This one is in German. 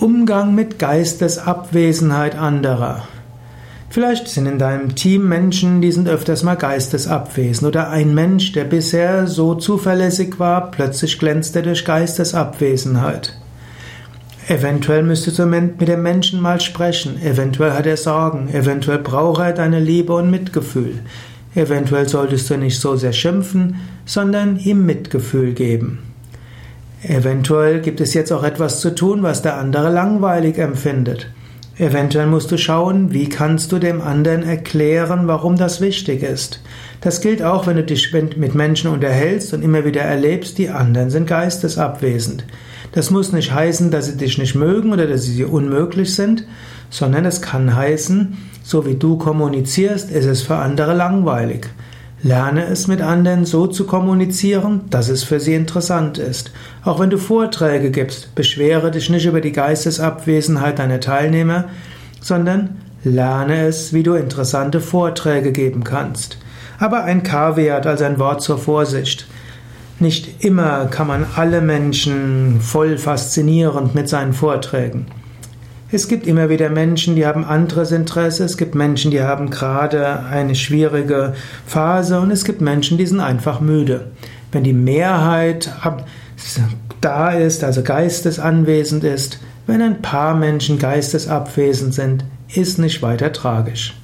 Umgang mit Geistesabwesenheit anderer. Vielleicht sind in deinem Team Menschen, die sind öfters mal geistesabwesend oder ein Mensch, der bisher so zuverlässig war, plötzlich glänzt er durch Geistesabwesenheit. Eventuell müsstest du mit dem Menschen mal sprechen, eventuell hat er Sorgen, eventuell braucht er deine Liebe und Mitgefühl. Eventuell solltest du nicht so sehr schimpfen, sondern ihm Mitgefühl geben. Eventuell gibt es jetzt auch etwas zu tun, was der andere langweilig empfindet. Eventuell musst du schauen, wie kannst du dem anderen erklären, warum das wichtig ist. Das gilt auch, wenn du dich mit Menschen unterhältst und immer wieder erlebst, die anderen sind geistesabwesend. Das muss nicht heißen, dass sie dich nicht mögen oder dass sie dir unmöglich sind, sondern es kann heißen, so wie du kommunizierst, ist es für andere langweilig. Lerne es mit anderen so zu kommunizieren, dass es für sie interessant ist. Auch wenn du Vorträge gibst, beschwere dich nicht über die Geistesabwesenheit deiner Teilnehmer, sondern lerne es, wie du interessante Vorträge geben kannst. Aber ein K-Wert als ein Wort zur Vorsicht. Nicht immer kann man alle Menschen voll faszinierend mit seinen Vorträgen. Es gibt immer wieder Menschen, die haben anderes Interesse, es gibt Menschen, die haben gerade eine schwierige Phase und es gibt Menschen, die sind einfach müde. Wenn die Mehrheit da ist, also geistesanwesend ist, wenn ein paar Menschen geistesabwesend sind, ist nicht weiter tragisch.